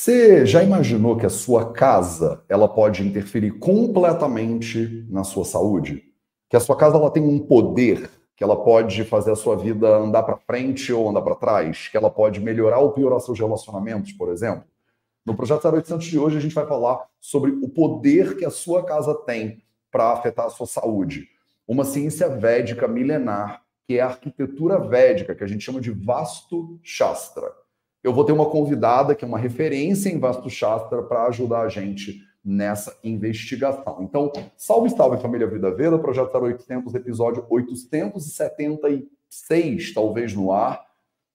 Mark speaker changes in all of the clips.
Speaker 1: Você já imaginou que a sua casa ela pode interferir completamente na sua saúde? Que a sua casa ela tem um poder que ela pode fazer a sua vida andar para frente ou andar para trás, que ela pode melhorar ou piorar seus relacionamentos, por exemplo? No projeto 0800 de hoje a gente vai falar sobre o poder que a sua casa tem para afetar a sua saúde. Uma ciência védica milenar, que é a arquitetura védica, que a gente chama de Vastu Shastra eu vou ter uma convidada que é uma referência em Vastu Shastra para ajudar a gente nessa investigação. Então, salve, salve família Vida Veda, projeto 0800, episódio 876, talvez no ar.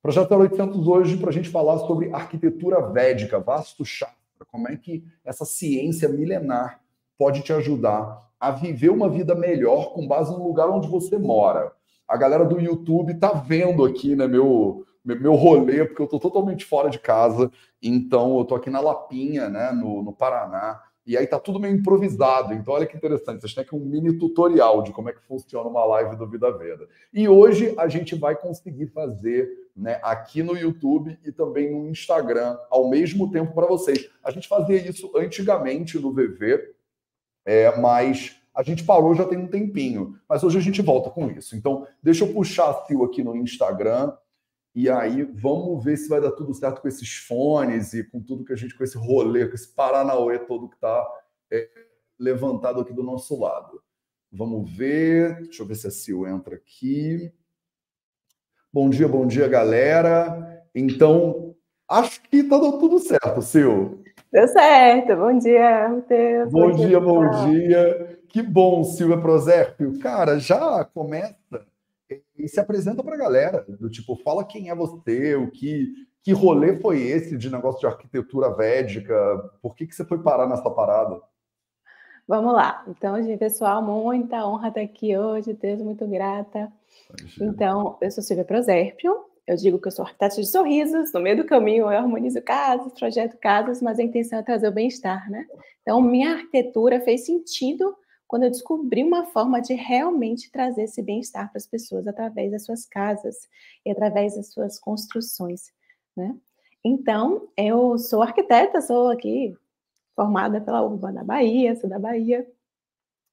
Speaker 1: Projeto 0800 hoje para a gente falar sobre arquitetura védica, Vastu Shastra, como é que essa ciência milenar pode te ajudar a viver uma vida melhor com base no lugar onde você mora. A galera do YouTube tá vendo aqui, né, meu meu rolê, porque eu estou totalmente fora de casa, então eu estou aqui na Lapinha, né, no, no Paraná, e aí tá tudo meio improvisado. Então, olha que interessante, vocês têm aqui um mini tutorial de como é que funciona uma live do Vida Veda. E hoje a gente vai conseguir fazer né, aqui no YouTube e também no Instagram ao mesmo tempo para vocês. A gente fazia isso antigamente no VV, é, mas a gente parou já tem um tempinho. Mas hoje a gente volta com isso. Então, deixa eu puxar a Sil aqui no Instagram e aí vamos ver se vai dar tudo certo com esses fones e com tudo que a gente, com esse rolê, com esse Paranauê todo que está é, levantado aqui do nosso lado. Vamos ver. Deixa eu ver se a Sil entra aqui. Bom dia, bom dia, galera. Então, acho que está dando tudo certo, Sil.
Speaker 2: Deu certo. Bom dia, Matheus.
Speaker 1: Bom, bom dia, bom dia. Que bom, Silvia Prosérpio. Cara, já começa e se apresenta para a galera, do tipo, fala quem é você, o que, que rolê foi esse de negócio de arquitetura védica, por que, que você foi parar nessa parada?
Speaker 2: Vamos lá. Então, gente, pessoal, muita honra estar aqui hoje, Deus, muito grata. Então, eu sou Silvia Prosérpio, eu digo que eu sou arquiteta de sorrisos, no meio do caminho eu harmonizo casas, projeto casas, mas a intenção é trazer o bem-estar, né? Então, minha arquitetura fez sentido quando eu descobri uma forma de realmente trazer esse bem-estar para as pessoas através das suas casas e através das suas construções, né? Então, eu sou arquiteta, sou aqui formada pela UBA da Bahia, sou da Bahia,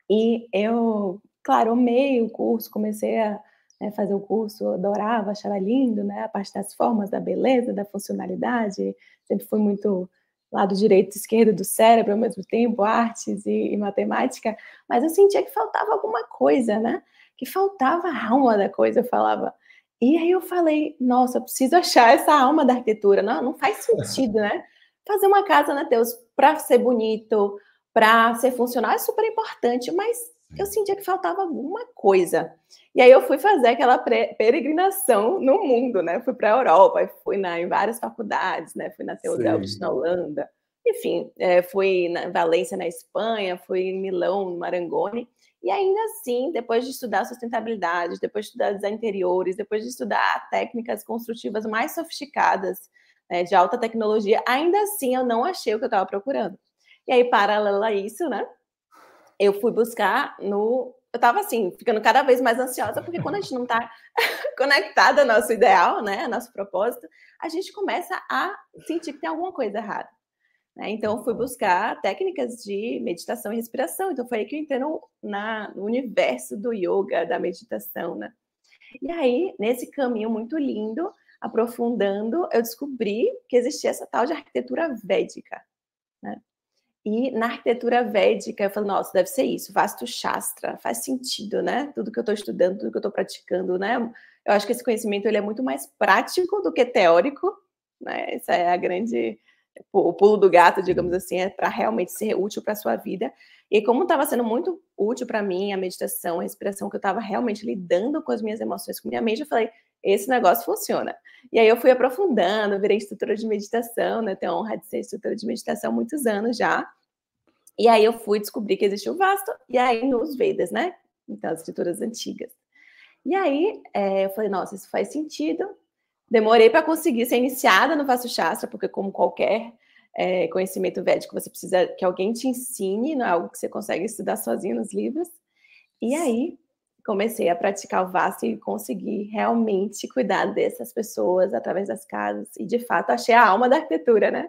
Speaker 2: e eu, claro, amei o curso, comecei a né, fazer o curso, adorava, achava lindo, né, a parte das formas, da beleza, da funcionalidade, sempre fui muito lado direito e esquerdo do cérebro ao mesmo tempo, artes e, e, matemática, mas eu sentia que faltava alguma coisa, né? Que faltava a alma da coisa, eu falava. E aí eu falei, nossa, eu preciso achar essa alma da arquitetura. Não, não faz sentido, né? Fazer uma casa, né, Deus, para ser bonito, para ser funcional é super importante, mas eu sentia que faltava alguma coisa. E aí eu fui fazer aquela peregrinação no mundo, né? Fui para a Europa, fui na, em várias faculdades, né? Fui na Theodelft na Holanda, enfim, é, fui na Valência na Espanha, fui em Milão, no Marangoni. E ainda assim, depois de estudar sustentabilidade, depois de estudar design interiores, depois de estudar técnicas construtivas mais sofisticadas, né, de alta tecnologia, ainda assim eu não achei o que eu estava procurando. E aí, paralelo a isso, né? Eu fui buscar no. Eu estava assim, ficando cada vez mais ansiosa, porque quando a gente não está conectada ao nosso ideal, né, ao nosso propósito, a gente começa a sentir que tem alguma coisa errada. Né? Então, eu fui buscar técnicas de meditação e respiração. Então, foi aí que eu entrei no, na, no universo do yoga, da meditação, né? E aí, nesse caminho muito lindo, aprofundando, eu descobri que existia essa tal de arquitetura védica, né? E na arquitetura védica, eu falo, nossa, deve ser isso, Vastu Shastra, faz sentido, né? Tudo que eu estou estudando, tudo que eu estou praticando, né? Eu acho que esse conhecimento ele é muito mais prático do que teórico, né? Essa é a grande o pulo do gato, digamos assim, é para realmente ser útil para a sua vida. E como estava sendo muito útil para mim a meditação, a respiração, que eu estava realmente lidando com as minhas emoções, com minha mente, eu falei, esse negócio funciona. E aí eu fui aprofundando, virei instrutora de meditação, né? Tenho a honra de ser instrutora de meditação há muitos anos já. E aí eu fui descobrir que existe o Vasto, e aí nos Vedas, né? Então, as escrituras antigas. E aí é, eu falei, nossa, isso faz sentido. Demorei para conseguir ser iniciada no Vasto Shastra, porque como qualquer é, conhecimento védico, você precisa que alguém te ensine, não é algo que você consegue estudar sozinho nos livros. E aí comecei a praticar o Vasto e consegui realmente cuidar dessas pessoas através das casas. E de fato achei a alma da arquitetura, né?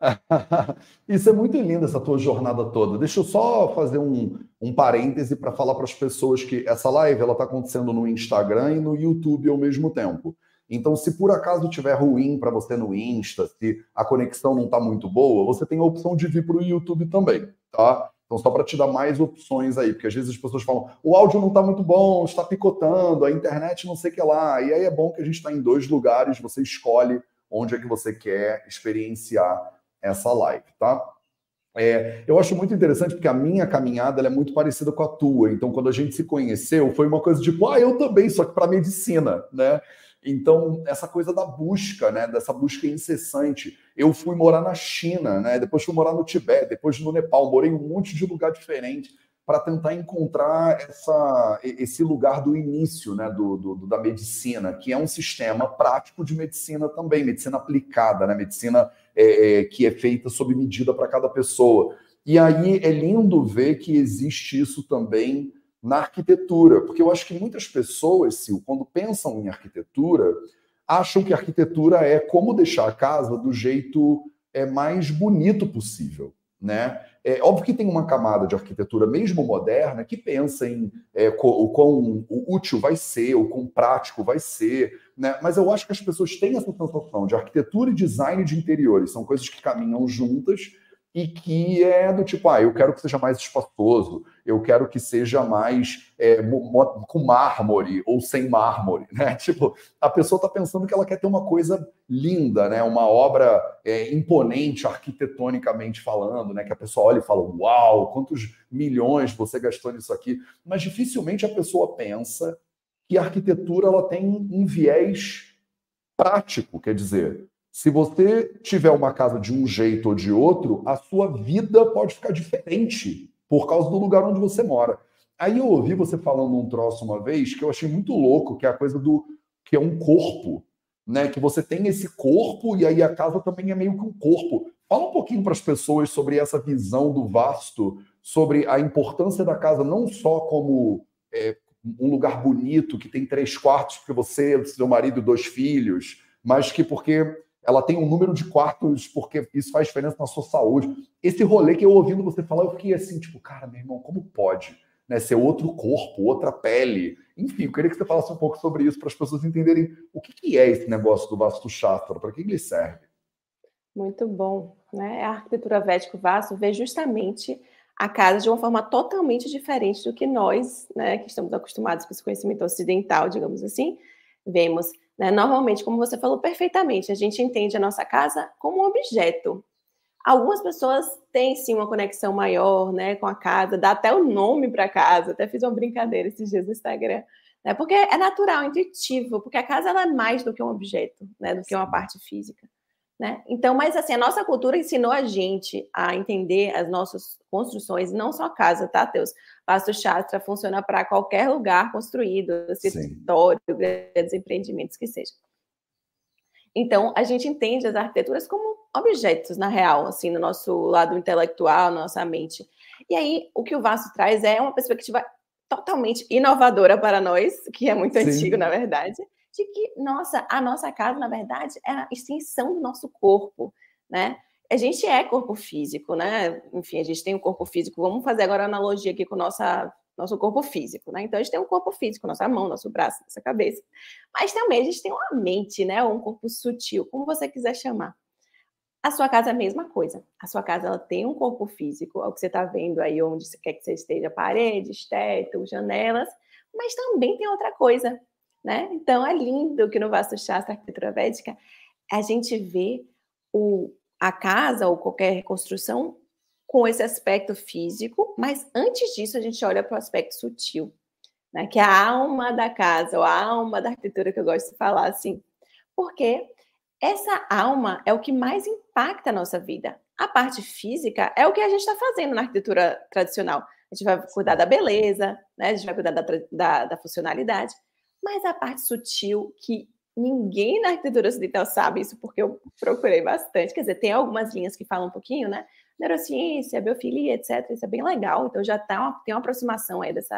Speaker 1: Isso é muito lindo, essa tua jornada toda. Deixa eu só fazer um, um parêntese para falar para as pessoas que essa live ela está acontecendo no Instagram e no YouTube ao mesmo tempo. Então, se por acaso tiver ruim para você no Insta, se a conexão não está muito boa, você tem a opção de vir para o YouTube também, tá? Então, só para te dar mais opções aí, porque às vezes as pessoas falam, o áudio não está muito bom, está picotando, a internet não sei o que lá. E aí é bom que a gente está em dois lugares, você escolhe onde é que você quer experienciar essa live, tá? É, eu acho muito interessante porque a minha caminhada é muito parecida com a tua. Então, quando a gente se conheceu, foi uma coisa tipo, ah, eu também, só que para medicina, né? Então, essa coisa da busca, né, dessa busca incessante. Eu fui morar na China, né, depois fui morar no Tibete, depois no Nepal, morei em um monte de lugar diferente para tentar encontrar essa, esse lugar do início né, do, do, da medicina, que é um sistema prático de medicina também, medicina aplicada, né, medicina é, é, que é feita sob medida para cada pessoa. E aí é lindo ver que existe isso também na arquitetura, porque eu acho que muitas pessoas, Sil, quando pensam em arquitetura, acham que arquitetura é como deixar a casa do jeito é, mais bonito possível, né? É óbvio que tem uma camada de arquitetura, mesmo moderna, que pensa em é, o quão útil vai ser, o quão prático vai ser, né? Mas eu acho que as pessoas têm essa sensação de arquitetura e design de interiores, são coisas que caminham juntas e que é do tipo, ah, eu quero que seja mais espaçoso, eu quero que seja mais é, com mármore ou sem mármore, né? Tipo, a pessoa está pensando que ela quer ter uma coisa linda, né? Uma obra é, imponente arquitetonicamente falando, né? Que a pessoa olha e fala, uau, quantos milhões você gastou nisso aqui? Mas dificilmente a pessoa pensa que a arquitetura ela tem um viés prático, quer dizer, se você tiver uma casa de um jeito ou de outro, a sua vida pode ficar diferente por causa do lugar onde você mora. Aí eu ouvi você falando um troço uma vez que eu achei muito louco, que é a coisa do que é um corpo, né? Que você tem esse corpo e aí a casa também é meio que um corpo. Fala um pouquinho para as pessoas sobre essa visão do vasto, sobre a importância da casa não só como é, um lugar bonito que tem três quartos porque você, seu marido e dois filhos, mas que porque ela tem um número de quartos, porque isso faz diferença na sua saúde. Esse rolê que eu ouvindo você falar, eu fiquei assim, tipo, cara, meu irmão, como pode? Né, ser outro corpo, outra pele. Enfim, eu queria que você falasse um pouco sobre isso para as pessoas entenderem o que, que é esse negócio do Vasto Shastra, para que ele serve.
Speaker 2: Muito bom. Né? A arquitetura védico vasto vê justamente a casa de uma forma totalmente diferente do que nós, né, que estamos acostumados com esse conhecimento ocidental, digamos assim, vemos. Né? Normalmente, como você falou perfeitamente, a gente entende a nossa casa como um objeto. Algumas pessoas têm sim uma conexão maior né, com a casa, dá até o nome para a casa. Até fiz uma brincadeira esses dias no Instagram. Né, porque é natural, intuitivo, porque a casa ela é mais do que um objeto, né, do que uma parte física. Né? Então, mas assim, a nossa cultura ensinou a gente a entender as nossas construções, não só casa, tá, Teus? Vasto Shastra funciona para qualquer lugar construído, escritório, grandes empreendimentos que seja. Então, a gente entende as arquiteturas como objetos, na real, assim, no nosso lado intelectual, nossa mente. E aí, o que o Vasto traz é uma perspectiva totalmente inovadora para nós, que é muito Sim. antigo, na verdade, de que, nossa, a nossa casa, na verdade, é a extensão do nosso corpo, né? A gente é corpo físico, né? Enfim, a gente tem um corpo físico. Vamos fazer agora analogia aqui com nossa, nosso corpo físico, né? Então, a gente tem um corpo físico, nossa mão, nosso braço, nossa cabeça. Mas também a gente tem uma mente, né? Ou um corpo sutil, como você quiser chamar. A sua casa é a mesma coisa. A sua casa ela tem um corpo físico, é o que você está vendo aí onde quer que você esteja, paredes, teto, janelas, mas também tem outra coisa, né? Então é lindo que no Vasto Shastra Arquitetura Védica a gente vê o, a casa ou qualquer construção com esse aspecto físico, mas antes disso a gente olha para o aspecto sutil, né? que é a alma da casa, ou a alma da arquitetura que eu gosto de falar assim, porque essa alma é o que mais impacta a nossa vida. A parte física é o que a gente está fazendo na arquitetura tradicional. A gente vai cuidar da beleza, né? a gente vai cuidar da, da, da funcionalidade, mas a parte sutil, que ninguém na arquitetura ocidental sabe isso, porque eu procurei bastante. Quer dizer, tem algumas linhas que falam um pouquinho, né? Neurociência, biofilia, etc. Isso é bem legal. Então já tá uma, tem uma aproximação aí desse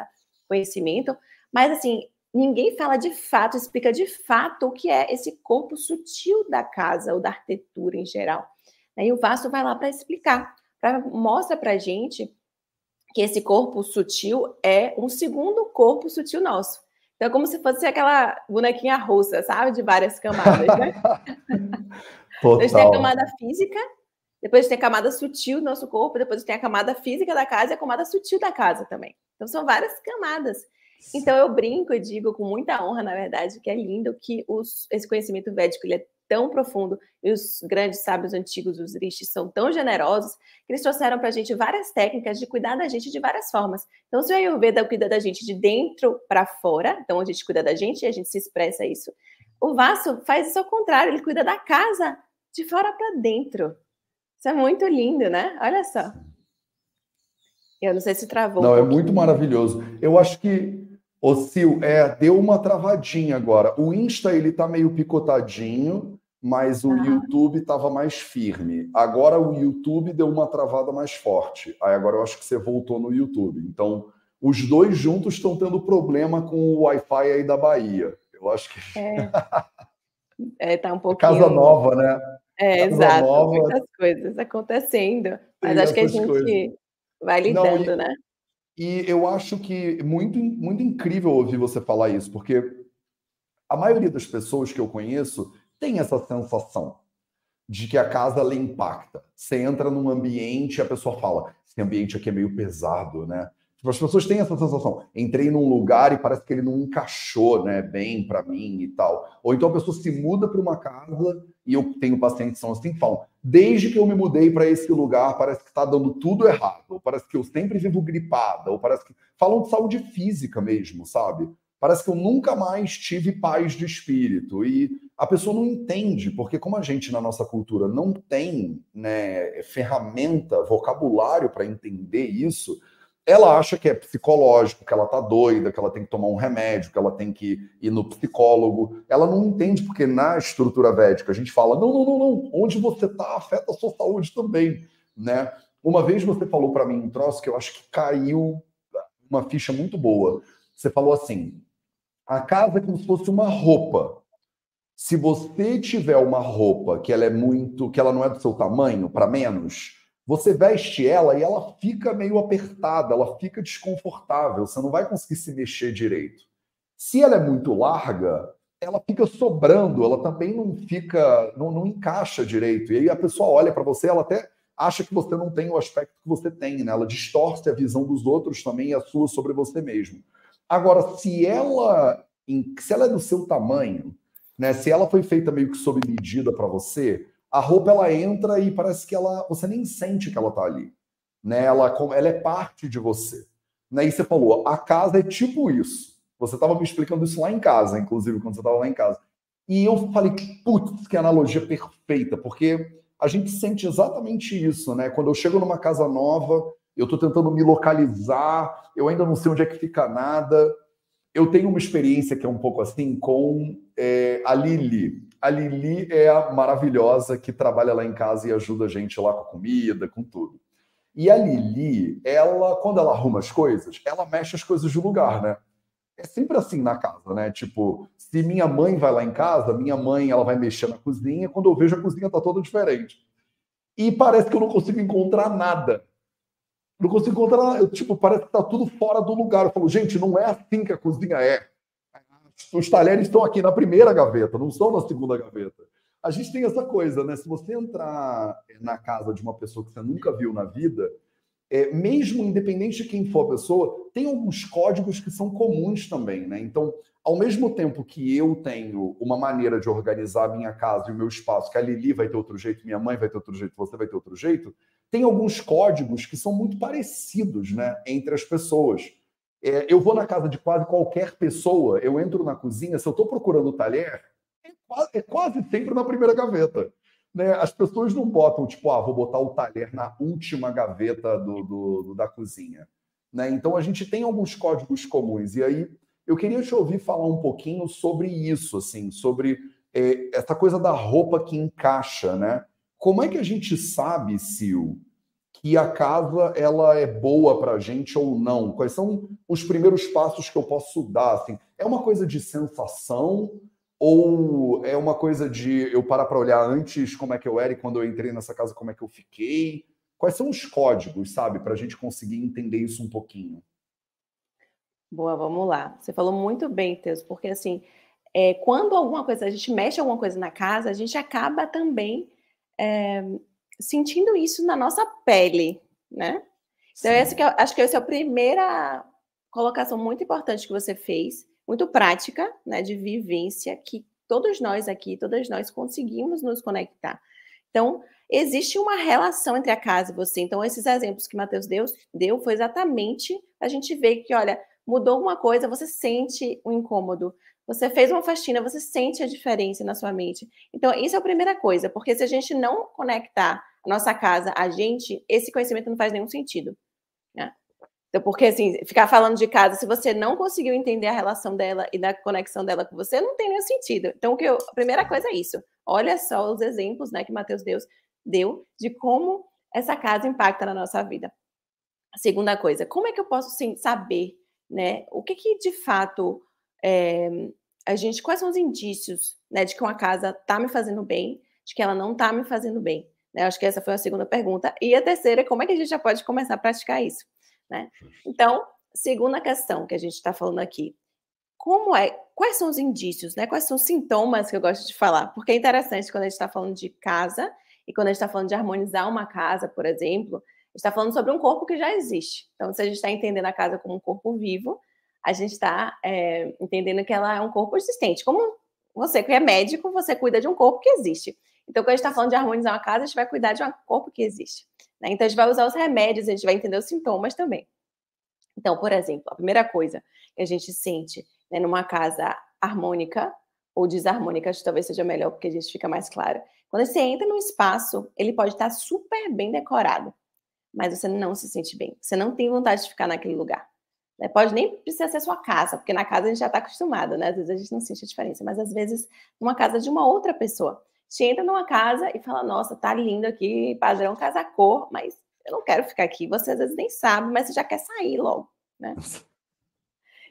Speaker 2: conhecimento. Mas, assim, ninguém fala de fato, explica de fato o que é esse corpo sutil da casa ou da arquitetura em geral. E o vasto vai lá para explicar, pra, mostra para gente que esse corpo sutil é um segundo corpo sutil nosso. Então, é como se fosse aquela bonequinha russa, sabe? De várias camadas, né? Total. Então, a gente tem a camada física, depois tem a camada sutil do nosso corpo, depois tem a camada física da casa e a camada sutil da casa também. Então, são várias camadas. Então, eu brinco e digo com muita honra, na verdade, que é lindo que os, esse conhecimento védico ele é tão profundo e os grandes sábios antigos, os rishis, são tão generosos que eles trouxeram para a gente várias técnicas de cuidar da gente de várias formas. Então, se o Ayurveda cuida da gente de dentro para fora, então a gente cuida da gente e a gente se expressa isso, o Vaso faz isso ao contrário, ele cuida da casa de fora para dentro. Isso é muito lindo, né? Olha só. Eu não sei se travou.
Speaker 1: Não, um é muito maravilhoso. Eu acho que, o Sil, é, deu uma travadinha agora. O Insta, ele tá meio picotadinho, mas o ah. YouTube estava mais firme. Agora o YouTube deu uma travada mais forte. Aí agora eu acho que você voltou no YouTube. Então, os dois juntos estão tendo problema com o Wi-Fi aí da Bahia. Eu acho que.
Speaker 2: É, é tá um pouquinho.
Speaker 1: Casa nova, né?
Speaker 2: É, exato, nova... muitas coisas acontecendo, mas acho que a gente coisas. vai lidando, Não, e, né?
Speaker 1: E eu acho que muito, muito incrível ouvir você falar isso, porque a maioria das pessoas que eu conheço tem essa sensação de que a casa ela impacta. Você entra num ambiente e a pessoa fala: esse ambiente aqui é meio pesado, né? Tipo, as pessoas têm essa sensação. Entrei num lugar e parece que ele não encaixou, né, bem para mim e tal. Ou então a pessoa se muda para uma casa e eu tenho pacientes que são assim falam: desde que eu me mudei para esse lugar, parece que está dando tudo errado. Ou parece que eu sempre vivo gripada. Ou parece que falam de saúde física mesmo, sabe? Parece que eu nunca mais tive paz de espírito. E a pessoa não entende, porque como a gente na nossa cultura não tem né, ferramenta, vocabulário para entender isso, ela acha que é psicológico, que ela tá doida, que ela tem que tomar um remédio, que ela tem que ir no psicólogo. Ela não entende porque na estrutura védica a gente fala: não, não, não, não, onde você tá afeta a sua saúde também, né? Uma vez você falou para mim um troço que eu acho que caiu uma ficha muito boa. Você falou assim: a casa é como se fosse uma roupa. Se você tiver uma roupa que ela é muito, que ela não é do seu tamanho, para menos, você veste ela e ela fica meio apertada, ela fica desconfortável, você não vai conseguir se mexer direito. Se ela é muito larga, ela fica sobrando, ela também não fica, não, não encaixa direito. E aí a pessoa olha para você, ela até acha que você não tem o aspecto que você tem, né? Ela distorce a visão dos outros também e a sua sobre você mesmo. Agora, se ela, se ela é do seu tamanho, né? Se ela foi feita meio que sob medida para você, a roupa ela entra e parece que ela você nem sente que ela tá ali, né? Ela, ela é parte de você. Né? E você falou, a casa é tipo isso. Você estava me explicando isso lá em casa, inclusive, quando você estava lá em casa. E eu falei, putz, que analogia perfeita, porque a gente sente exatamente isso, né? Quando eu chego numa casa nova, eu estou tentando me localizar, eu ainda não sei onde é que fica nada. Eu tenho uma experiência que é um pouco assim com é, a Lili. A Lili é a maravilhosa que trabalha lá em casa e ajuda a gente lá com a comida, com tudo. E a Lili, ela, quando ela arruma as coisas, ela mexe as coisas de lugar, né? É sempre assim na casa, né? Tipo, se minha mãe vai lá em casa, minha mãe ela vai mexer na cozinha, quando eu vejo a cozinha tá toda diferente. E parece que eu não consigo encontrar nada. Não consigo encontrar, eu, tipo, parece que tá tudo fora do lugar. Eu falo, gente, não é assim que a cozinha é os talheres estão aqui na primeira gaveta, não estão na segunda gaveta. A gente tem essa coisa, né? Se você entrar na casa de uma pessoa que você nunca viu na vida, é, mesmo independente de quem for a pessoa, tem alguns códigos que são comuns também, né? Então, ao mesmo tempo que eu tenho uma maneira de organizar a minha casa e o meu espaço, que a Lili vai ter outro jeito, minha mãe vai ter outro jeito, você vai ter outro jeito, tem alguns códigos que são muito parecidos, né, entre as pessoas. É, eu vou na casa de quase qualquer pessoa, eu entro na cozinha, se eu estou procurando o talher, é quase, é quase, sempre na primeira gaveta. Né? As pessoas não botam, tipo, ah, vou botar o talher na última gaveta do, do, do da cozinha. Né? Então a gente tem alguns códigos comuns. E aí eu queria te ouvir falar um pouquinho sobre isso, assim, sobre é, essa coisa da roupa que encaixa, né? Como é que a gente sabe, Sil, que a casa ela é boa para a gente ou não? Quais são os primeiros passos que eu posso dar? Assim, é uma coisa de sensação Ou é uma coisa de eu parar para olhar antes como é que eu era e quando eu entrei nessa casa como é que eu fiquei? Quais são os códigos, sabe, para a gente conseguir entender isso um pouquinho?
Speaker 2: Boa, vamos lá. Você falou muito bem, Teus, porque assim, é, quando alguma coisa, a gente mexe alguma coisa na casa, a gente acaba também é, sentindo isso na nossa pele, né? Então, esse que eu, acho que essa é a primeira colocação muito importante que você fez, muito prática, né, de vivência, que todos nós aqui, todas nós conseguimos nos conectar. Então, existe uma relação entre a casa e você. Então, esses exemplos que Matheus deu, deu foi exatamente a gente ver que, olha, mudou alguma coisa, você sente o um incômodo. Você fez uma faxina, você sente a diferença na sua mente. Então, isso é a primeira coisa, porque se a gente não conectar a nossa casa a gente, esse conhecimento não faz nenhum sentido. Né? Então, porque assim, ficar falando de casa, se você não conseguiu entender a relação dela e da conexão dela com você, não tem nenhum sentido. Então, o que eu, a primeira coisa é isso. Olha só os exemplos né, que Mateus Deus deu de como essa casa impacta na nossa vida. A segunda coisa, como é que eu posso sim, saber né, o que, que de fato é, a gente, quais são os indícios né, de que uma casa está me fazendo bem, de que ela não está me fazendo bem? Né? Acho que essa foi a segunda pergunta. E a terceira é como é que a gente já pode começar a praticar isso? Né? Então, segunda questão que a gente está falando aqui. Como é, quais são os indícios, né? Quais são os sintomas que eu gosto de falar? Porque é interessante quando a gente está falando de casa e quando a gente está falando de harmonizar uma casa, por exemplo, a gente está falando sobre um corpo que já existe. Então, se a gente está entendendo a casa como um corpo vivo, a gente está é, entendendo que ela é um corpo existente. Como você que é médico, você cuida de um corpo que existe. Então, quando a gente está falando de harmonizar uma casa, a gente vai cuidar de um corpo que existe. Né? Então, a gente vai usar os remédios, a gente vai entender os sintomas também. Então, por exemplo, a primeira coisa que a gente sente né, numa casa harmônica ou desarmônica, acho que talvez seja melhor, porque a gente fica mais claro. Quando você entra num espaço, ele pode estar super bem decorado, mas você não se sente bem. Você não tem vontade de ficar naquele lugar. Né? Pode nem precisar ser sua casa, porque na casa a gente já está acostumado, né? Às vezes a gente não sente a diferença, mas às vezes numa casa de uma outra pessoa. Você entra numa casa e fala, nossa, tá lindo aqui, padrão casa cor, mas eu não quero ficar aqui. Você às vezes nem sabe, mas você já quer sair logo, né?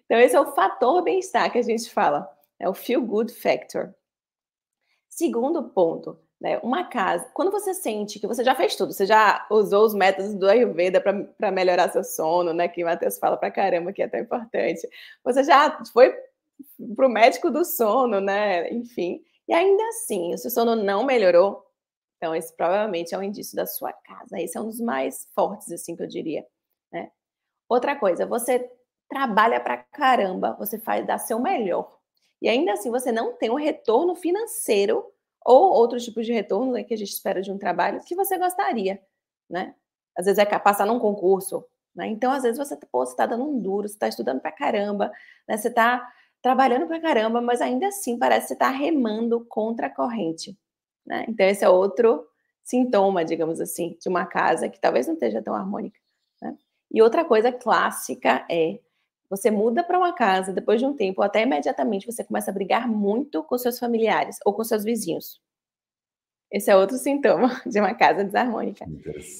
Speaker 2: Então esse é o fator bem-estar que a gente fala, é o feel good factor. Segundo ponto, né, uma casa, quando você sente que você já fez tudo, você já usou os métodos do Ayurveda para melhorar seu sono, né, que o Matheus fala para caramba que é tão importante, você já foi para o médico do sono, né, enfim, e ainda assim, o seu sono não melhorou, então esse provavelmente é um indício da sua casa. Esse é um dos mais fortes, assim, que eu diria. Né? Outra coisa, você trabalha pra caramba, você faz dar seu melhor. E ainda assim, você não tem um retorno financeiro ou outros tipos de retorno né, que a gente espera de um trabalho que você gostaria, né? Às vezes é passar num concurso, né? Então, às vezes você, está dando um duro, você está estudando pra caramba, né? Você está trabalhando pra caramba, mas ainda assim parece que você está remando contra a corrente. Né? Então, esse é outro sintoma, digamos assim, de uma casa que talvez não esteja tão harmônica. Né? E outra coisa clássica é você muda para uma casa, depois de um tempo, ou até imediatamente, você começa a brigar muito com seus familiares ou com seus vizinhos. Esse é outro sintoma de uma casa desarmônica.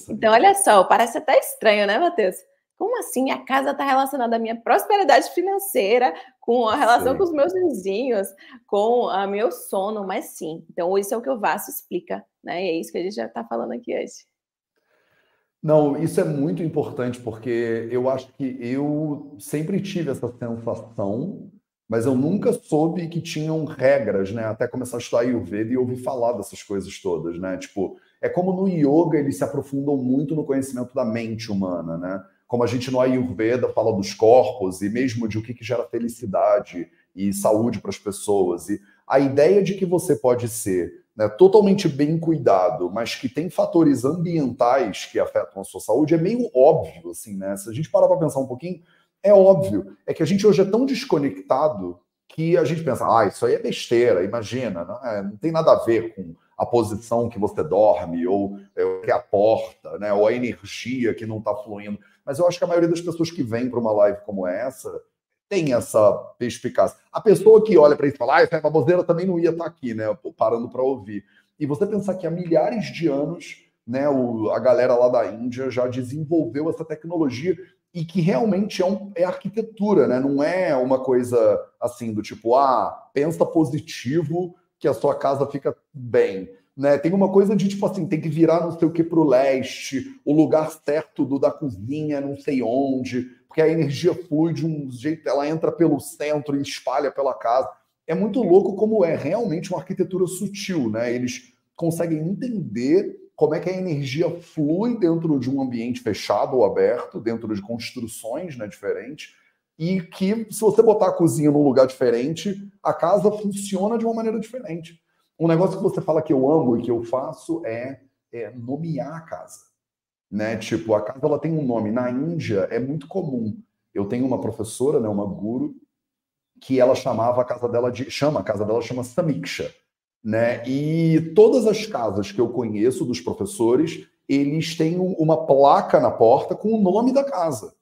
Speaker 2: Então, olha só, parece até estranho, né, Matheus? Como assim? A casa está relacionada à minha prosperidade financeira, com a relação sim. com os meus vizinhos, com o meu sono, mas sim. Então, isso é o que o Vasco explica, né? E é isso que a gente já está falando aqui hoje.
Speaker 1: Não, isso é muito importante, porque eu acho que eu sempre tive essa sensação, mas eu nunca soube que tinham regras, né? Até começar a estudar Ayurveda e ouvir falar dessas coisas todas, né? Tipo, é como no yoga eles se aprofundam muito no conhecimento da mente humana, né? como a gente no Ayurveda fala dos corpos e mesmo de o que, que gera felicidade e saúde para as pessoas. E a ideia de que você pode ser né, totalmente bem cuidado, mas que tem fatores ambientais que afetam a sua saúde, é meio óbvio, assim, né? Se a gente parar para pensar um pouquinho, é óbvio. É que a gente hoje é tão desconectado que a gente pensa, ah, isso aí é besteira, imagina, não, é, não tem nada a ver com a posição que você dorme, ou é, o que é a porta, né, ou a energia que não está fluindo. Mas eu acho que a maioria das pessoas que vem para uma live como essa tem essa perspicácia. A pessoa que olha para isso e fala, ah, essa baboseira também não ia estar tá aqui, né? Parando para ouvir. E você pensar que há milhares de anos, né, o, a galera lá da Índia já desenvolveu essa tecnologia e que realmente é, um, é arquitetura, né? Não é uma coisa assim do tipo, ah, pensa positivo que a sua casa fica bem. Né? Tem uma coisa de tipo assim, tem que virar não sei o que para o leste, o lugar certo do da cozinha, não sei onde, porque a energia flui de um jeito, ela entra pelo centro e espalha pela casa. É muito louco como é realmente uma arquitetura sutil, né? Eles conseguem entender como é que a energia flui dentro de um ambiente fechado ou aberto, dentro de construções né, diferentes, e que se você botar a cozinha num lugar diferente, a casa funciona de uma maneira diferente. Um negócio que você fala que eu amo e que eu faço é, é nomear a casa. Né? Tipo, a casa ela tem um nome. Na Índia é muito comum. Eu tenho uma professora, né, uma guru, que ela chamava a casa dela de chama a casa dela chama Samiksha né? E todas as casas que eu conheço dos professores, eles têm uma placa na porta com o nome da casa.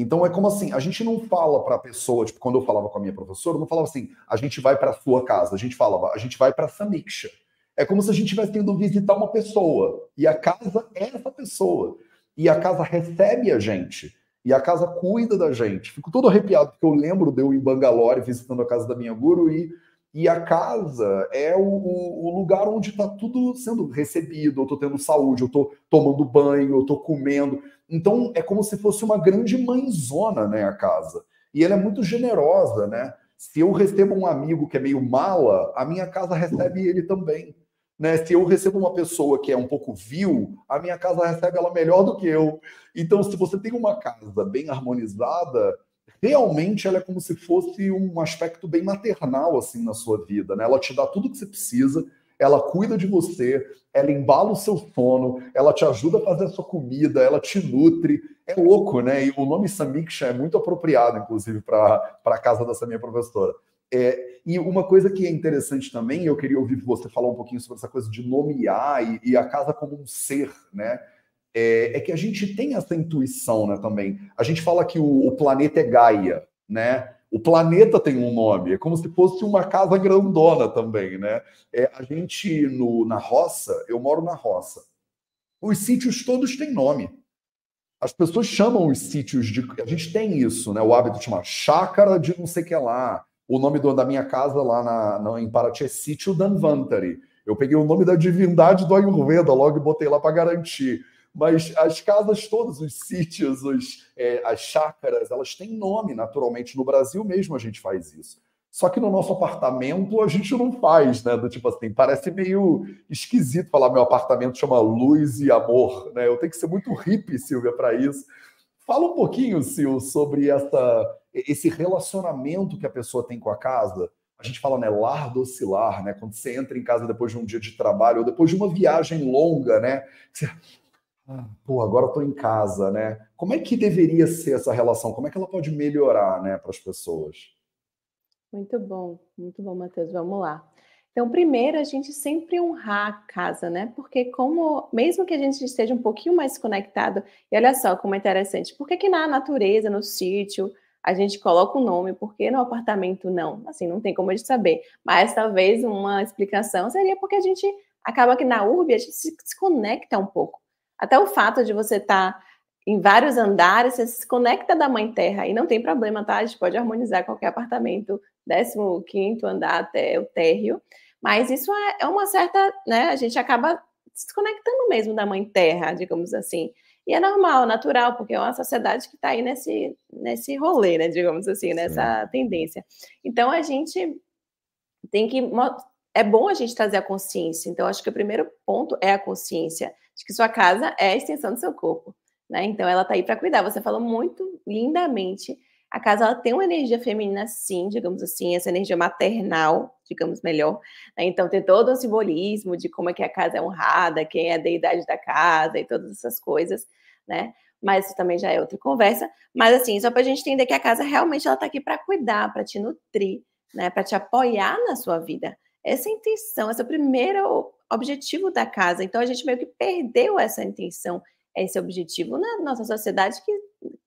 Speaker 1: Então é como assim, a gente não fala para a pessoa, tipo, quando eu falava com a minha professora, eu não falava assim, a gente vai para sua casa, a gente falava, a gente vai para Samiksha. É como se a gente estivesse indo visitar uma pessoa, e a casa é essa pessoa. E a casa recebe a gente, e a casa cuida da gente. Fico todo arrepiado, porque eu lembro de eu em Bangalore visitando a casa da minha guru e e a casa é o, o lugar onde está tudo sendo recebido. Eu estou tendo saúde, eu estou tomando banho, eu estou comendo. Então é como se fosse uma grande mãezona, né? A casa. E ela é muito generosa, né? Se eu recebo um amigo que é meio mala, a minha casa recebe ele também. Né? Se eu recebo uma pessoa que é um pouco vil, a minha casa recebe ela melhor do que eu. Então, se você tem uma casa bem harmonizada, realmente ela é como se fosse um aspecto bem maternal assim na sua vida, né? Ela te dá tudo que você precisa, ela cuida de você, ela embala o seu sono, ela te ajuda a fazer a sua comida, ela te nutre. É louco, né? E o nome Samiksha é muito apropriado, inclusive, para a casa dessa minha professora. É, e uma coisa que é interessante também, eu queria ouvir você falar um pouquinho sobre essa coisa de nomear e, e a casa como um ser, né? É, é, que a gente tem essa intuição né, também. A gente fala que o, o, planeta é Gaia, né? O planeta tem um nome, é como se fosse uma casa grandona também, né? É, a gente, no, na roça, eu moro na roça. Os sítios todos têm nome. As pessoas chamam os sítios de. A gente tem isso, né? O hábito de chamar chácara de não sei o que lá. O nome do, da minha casa lá na, na, em Paraty é Sítio Danvantari. Eu peguei o nome da divindade do Ayurveda logo e botei lá para garantir. Mas as casas todas, os sítios, os, é, as chácaras, elas têm nome naturalmente. No Brasil mesmo a gente faz isso. Só que no nosso apartamento a gente não faz, né? Do tipo assim, parece meio esquisito falar meu apartamento chama Luz e Amor, né? Eu tenho que ser muito hippie, Silvia, para isso. Fala um pouquinho, Sil, sobre essa, esse relacionamento que a pessoa tem com a casa. A gente fala, né, lar docilar, né? Quando você entra em casa depois de um dia de trabalho ou depois de uma viagem longa, né? Você, pô, agora estou em casa, né? Como é que deveria ser essa relação? Como é que ela pode melhorar, né, para as pessoas?
Speaker 2: Muito bom, muito bom, Matheus. Vamos lá. Então, primeiro, a gente sempre honrar a casa, né? Porque como, mesmo que a gente esteja um pouquinho mais conectado, e olha só como é interessante, por que, que na natureza, no sítio, a gente coloca o um nome, por que no apartamento não? Assim, não tem como a gente saber. Mas talvez uma explicação seria porque a gente acaba que na urbe a gente se, se conecta um pouco. Até o fato de você estar tá em vários andares, você se conecta da mãe terra e não tem problema, tá? A gente pode harmonizar qualquer apartamento, 15 andar até o térreo, mas isso é, é uma certa, né? A gente acaba se desconectando mesmo da mãe terra, digamos assim. E é normal, natural, porque é uma sociedade que está aí nesse, nesse rolê, né? Digamos assim, nessa Sim. tendência. Então a gente tem que. É bom a gente trazer a consciência. Então, acho que o primeiro ponto é a consciência de que sua casa é a extensão do seu corpo, né? Então ela tá aí para cuidar. Você falou muito lindamente. A casa ela tem uma energia feminina, sim, digamos assim, essa energia maternal, digamos melhor. Né? Então tem todo o simbolismo de como é que a casa é honrada, quem é a deidade da casa e todas essas coisas, né? Mas isso também já é outra conversa. Mas assim, só para a gente entender que a casa realmente ela está aqui para cuidar, para te nutrir, né? Para te apoiar na sua vida. Essa é intenção, esse é o primeiro objetivo da casa. Então a gente meio que perdeu essa intenção, esse objetivo na nossa sociedade que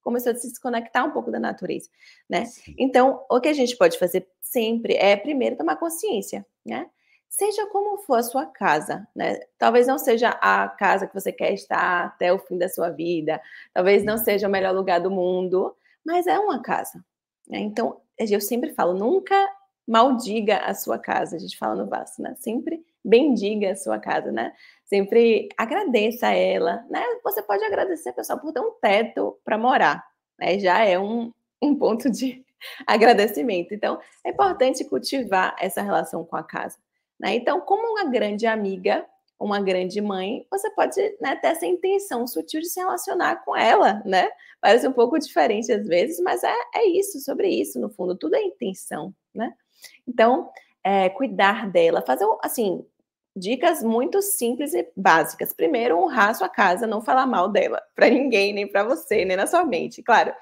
Speaker 2: começou a se desconectar um pouco da natureza, né? Então, o que a gente pode fazer sempre é primeiro tomar consciência, né? seja como for a sua casa, né? Talvez não seja a casa que você quer estar até o fim da sua vida, talvez não seja o melhor lugar do mundo, mas é uma casa. Né? Então, eu sempre falo, nunca maldiga a sua casa, a gente fala no Vasco, né? Sempre bendiga a sua casa, né? Sempre agradeça a ela, né? Você pode agradecer, pessoal, por ter um teto para morar, né? Já é um, um ponto de agradecimento. Então, é importante cultivar essa relação com a casa. Né? Então, como uma grande amiga, uma grande mãe, você pode né, ter essa intenção sutil de se relacionar com ela, né? Parece um pouco diferente às vezes, mas é, é isso, sobre isso, no fundo, tudo é intenção, né? Então, é, cuidar dela, fazer, assim, dicas muito simples e básicas. Primeiro, honrar a sua casa, não falar mal dela para ninguém, nem para você, nem na sua mente. Claro,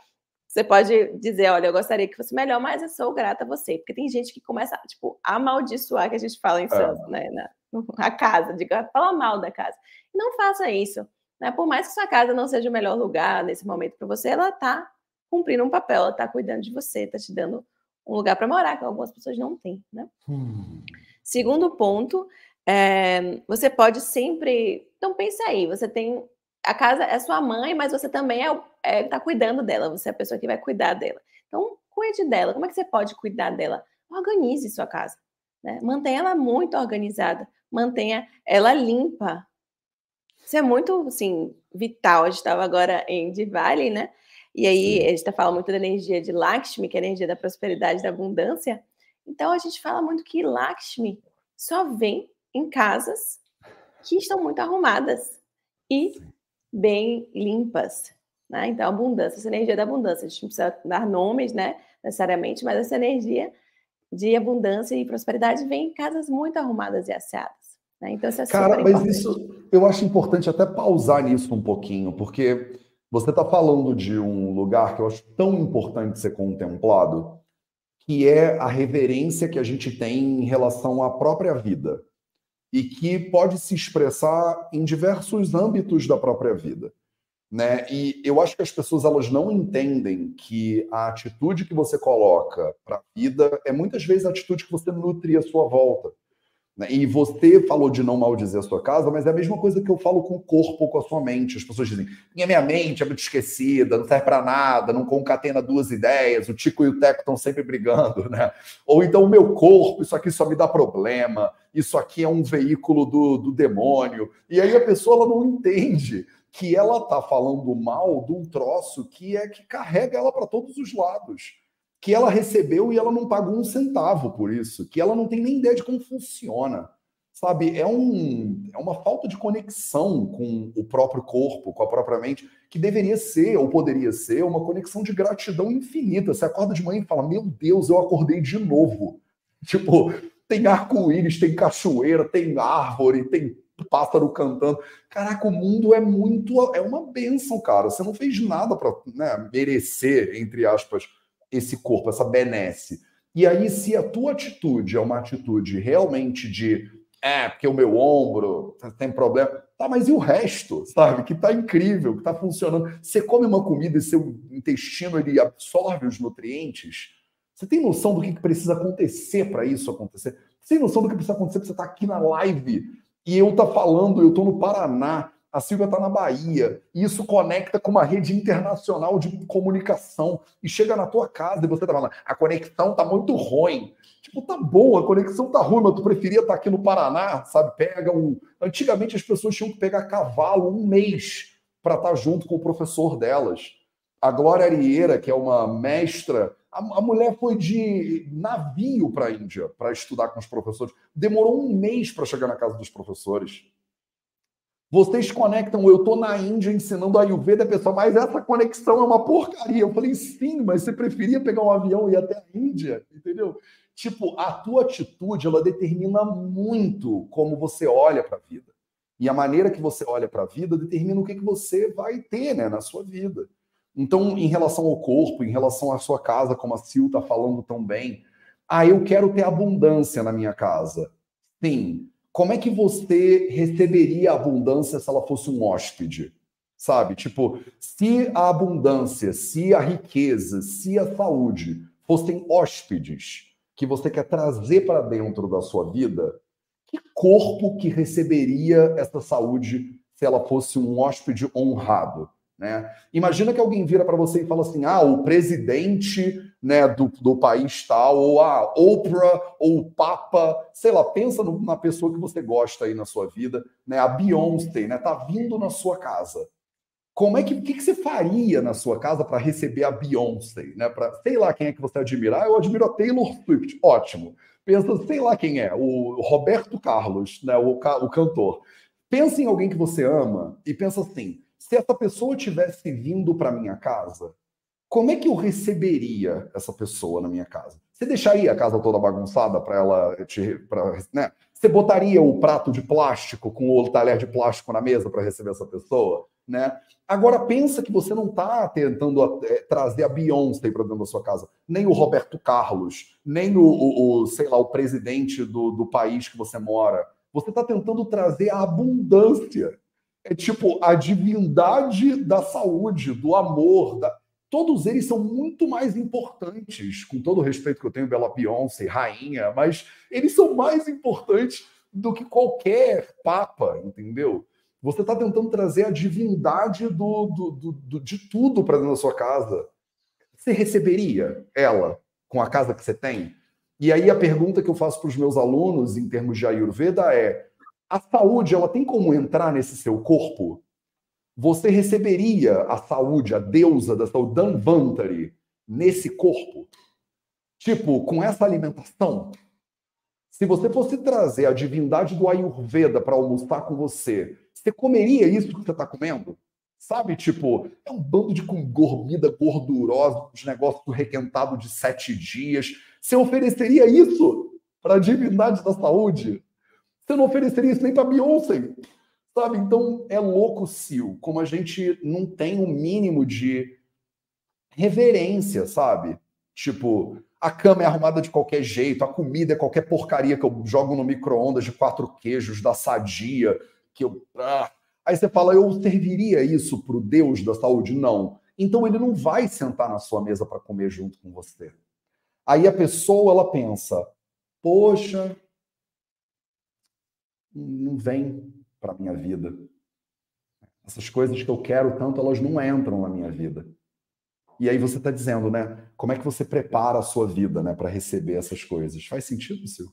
Speaker 2: você pode dizer, olha, eu gostaria que fosse melhor, mas eu sou grata a você. Porque tem gente que começa, tipo, a amaldiçoar, que a gente fala em é. Santos, né? Na, a casa, diga, fala mal da casa. Não faça isso. Né? Por mais que sua casa não seja o melhor lugar nesse momento para você, ela está cumprindo um papel, ela está cuidando de você, está te dando um lugar para morar, que algumas pessoas não têm, né? Hum. Segundo ponto, é, você pode sempre. Então, pense aí, você tem a casa é sua mãe, mas você também é, é tá cuidando dela, você é a pessoa que vai cuidar dela. Então, cuide dela. Como é que você pode cuidar dela? Organize sua casa. Né? Mantenha ela muito organizada, mantenha ela limpa. Isso é muito, assim, vital. A gente estava agora em Diwali, né? E aí a gente está falando muito da energia de Lakshmi, que é a energia da prosperidade, da abundância. Então a gente fala muito que Lakshmi só vem em casas que estão muito arrumadas e bem limpas. Né? Então, abundância, essa energia da abundância. A gente não precisa dar nomes, né, necessariamente, mas essa energia de abundância e prosperidade vem em casas muito arrumadas e asseadas. Né? Então, isso é
Speaker 1: Cara, mas isso eu acho importante até pausar nisso um pouquinho, porque você está falando de um lugar que eu acho tão importante ser contemplado, que é a reverência que a gente tem em relação à própria vida e que pode se expressar em diversos âmbitos da própria vida. Né? E eu acho que as pessoas elas não entendem que a atitude que você coloca para a vida é muitas vezes a atitude que você nutre à sua volta. Né? E você falou de não maldizer a sua casa, mas é a mesma coisa que eu falo com o corpo com a sua mente. As pessoas dizem: minha mente é muito esquecida, não serve para nada, não concatena duas ideias, o Tico e o Teco estão sempre brigando, né? Ou então o meu corpo, isso aqui só me dá problema, isso aqui é um veículo do, do demônio. E aí a pessoa ela não entende que ela está falando mal de um troço que é que carrega ela para todos os lados que ela recebeu e ela não pagou um centavo por isso, que ela não tem nem ideia de como funciona. Sabe, é, um, é uma falta de conexão com o próprio corpo, com a própria mente, que deveria ser, ou poderia ser, uma conexão de gratidão infinita. Você acorda de manhã e fala: Meu Deus, eu acordei de novo. Tipo, tem arco-íris, tem cachoeira, tem árvore, tem pássaro cantando. Caraca, o mundo é muito. É uma benção, cara. Você não fez nada para né, merecer, entre aspas, esse corpo, essa benesse. E aí, se a tua atitude é uma atitude realmente de é, porque o meu ombro tem problema. Tá, mas e o resto, sabe? Que tá incrível, que tá funcionando. Você come uma comida e seu intestino ele absorve os nutrientes. Você tem noção do que precisa acontecer para isso acontecer? Você tem noção do que precisa acontecer para você estar tá aqui na live e eu tá falando, eu tô no Paraná a Silvia está na Bahia. E isso conecta com uma rede internacional de comunicação. E chega na tua casa e você está falando, a conexão está muito ruim. Tipo, tá bom, a conexão tá ruim, mas tu preferia estar tá aqui no Paraná, sabe? Pega um. Antigamente as pessoas tinham que pegar cavalo um mês para estar tá junto com o professor delas. A Glória Arieira, que é uma mestra, a, a mulher foi de navio para a Índia para estudar com os professores. Demorou um mês para chegar na casa dos professores. Vocês conectam, eu estou na Índia ensinando a Ayurveda, pessoal, mas essa conexão é uma porcaria. Eu falei, sim, mas você preferia pegar um avião e ir até a Índia, entendeu? Tipo, a tua atitude, ela determina muito como você olha para a vida. E a maneira que você olha para a vida determina o que, que você vai ter né, na sua vida. Então, em relação ao corpo, em relação à sua casa, como a Sil está falando tão bem, ah, eu quero ter abundância na minha casa. Sim, como é que você receberia a abundância se ela fosse um hóspede? Sabe? Tipo, se a abundância, se a riqueza, se a saúde fossem hóspedes que você quer trazer para dentro da sua vida, que corpo que receberia essa saúde se ela fosse um hóspede honrado? Né? Imagina que alguém vira para você e fala assim: ah, o presidente né, do, do país tal, ou a Oprah, ou o Papa, sei lá, pensa no, na pessoa que você gosta aí na sua vida, né, a Beyoncé, né, tá vindo na sua casa. Como é que, que, que você faria na sua casa para receber a Beyoncé, né? Para sei lá quem é que você admira. Ah, eu admiro a Taylor Swift. Ótimo. Pensa, sei lá quem é, o Roberto Carlos, né, o, o cantor. Pensa em alguém que você ama e pensa assim: se essa pessoa tivesse vindo para minha casa, como é que eu receberia essa pessoa na minha casa? Você deixaria a casa toda bagunçada para ela te, pra, né? Você botaria o prato de plástico com o talher de plástico na mesa para receber essa pessoa, né? Agora pensa que você não está tentando é, trazer a Beyoncé para dentro da sua casa, nem o Roberto Carlos, nem o, o, o sei lá, o presidente do, do país que você mora. Você está tentando trazer a abundância é tipo a divindade da saúde, do amor, da... todos eles são muito mais importantes, com todo o respeito que eu tenho pela Beyoncé, rainha, mas eles são mais importantes do que qualquer papa, entendeu? Você está tentando trazer a divindade do, do, do, do de tudo para dentro da sua casa. Você receberia ela com a casa que você tem? E aí a pergunta que eu faço para os meus alunos em termos de Ayurveda é: a saúde, ela tem como entrar nesse seu corpo? Você receberia a saúde, a deusa da saúde, Danvantari, nesse corpo? Tipo, com essa alimentação? Se você fosse trazer a divindade do Ayurveda para almoçar com você, você comeria isso que você está comendo? Sabe, tipo, é um bando de comida gordurosa, de negócio requentado de sete dias. Você ofereceria isso para a divindade da saúde? Você não ofereceria isso nem para Beyoncé. Sabe? Então é louco, Sil, como a gente não tem o um mínimo de reverência, sabe? Tipo, a cama é arrumada de qualquer jeito, a comida é qualquer porcaria que eu jogo no micro-ondas de quatro queijos da sadia, que eu. Ah. Aí você fala, eu serviria isso para o Deus da saúde? Não. Então ele não vai sentar na sua mesa para comer junto com você. Aí a pessoa ela pensa, poxa, não vem para minha vida. Essas coisas que eu quero tanto, elas não entram na minha vida. E aí você está dizendo, né? Como é que você prepara a sua vida, né, para receber essas coisas? Faz sentido, Sil?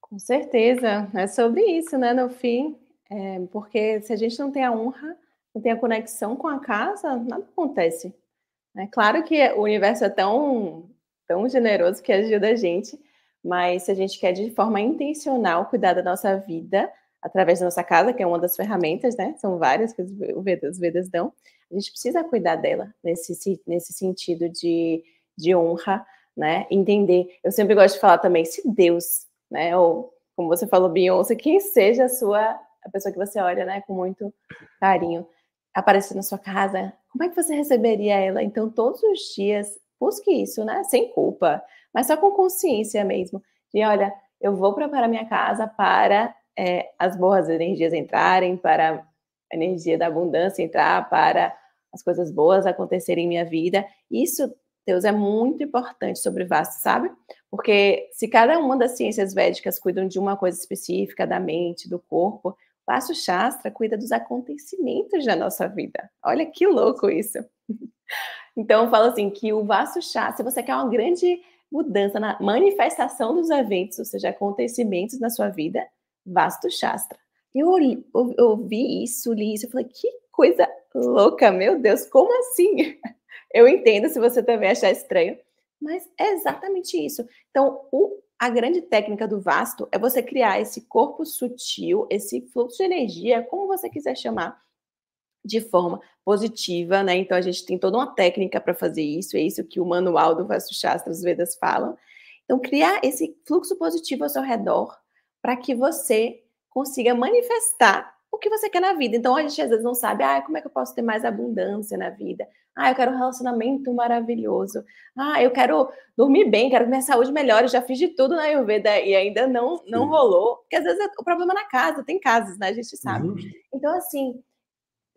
Speaker 2: Com certeza, é sobre isso, né? No fim, é, porque se a gente não tem a honra, não tem a conexão com a casa, nada acontece. É claro que o universo é tão, tão generoso que ajuda a gente, mas se a gente quer de forma intencional cuidar da nossa vida através da nossa casa, que é uma das ferramentas, né? São várias que os Vedas, dão. A gente precisa cuidar dela nesse, nesse sentido de, de honra, né? Entender. Eu sempre gosto de falar também, se Deus, né? Ou como você falou, Beyoncé, quem seja a sua a pessoa que você olha, né, com muito carinho, aparecer na sua casa, como é que você receberia ela? Então, todos os dias, busque isso, né? Sem culpa mas só com consciência mesmo, de olha, eu vou preparar minha casa para é, as boas energias entrarem, para a energia da abundância entrar, para as coisas boas acontecerem em minha vida. Isso, Deus, é muito importante sobre Vasto, sabe? Porque se cada uma das ciências védicas cuidam de uma coisa específica, da mente, do corpo, Vasto Shastra cuida dos acontecimentos da nossa vida. Olha que louco isso. Então, eu falo assim, que o Vasto Shastra, se você quer uma grande mudança na manifestação dos eventos, ou seja, acontecimentos na sua vida, Vasto Shastra. Eu, eu, eu vi isso, li isso, eu falei, que coisa louca, meu Deus, como assim? Eu entendo se você também achar estranho, mas é exatamente isso. Então, o, a grande técnica do vasto é você criar esse corpo sutil, esse fluxo de energia, como você quiser chamar, de forma positiva, né? Então a gente tem toda uma técnica para fazer isso, é isso que o manual do Vastu Shastra, os Vedas falam. Então criar esse fluxo positivo ao seu redor para que você consiga manifestar o que você quer na vida. Então a gente às vezes não sabe, ah, como é que eu posso ter mais abundância na vida? Ah, eu quero um relacionamento maravilhoso. Ah, eu quero dormir bem, quero que minha saúde melhore. já fiz de tudo na Ayurveda e ainda não não rolou. Porque às vezes é o problema é na casa, tem casas, né? A gente sabe. Uhum. Então assim,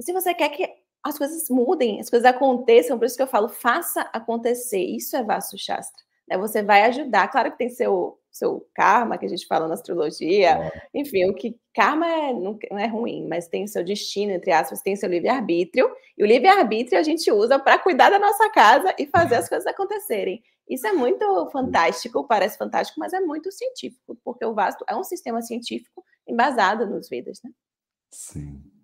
Speaker 2: se você quer que as coisas mudem, as coisas aconteçam, por isso que eu falo, faça acontecer. Isso é Vasto Shastra. né, você vai ajudar. Claro que tem seu, seu karma, que a gente fala na astrologia, enfim, o que karma é, não, não, é ruim, mas tem seu destino, entre aspas, tem seu livre-arbítrio, e o livre-arbítrio a gente usa para cuidar da nossa casa e fazer as coisas acontecerem. Isso é muito fantástico, parece fantástico, mas é muito científico, porque o vasto é um sistema científico embasado nos Vedas, né?
Speaker 1: Sim.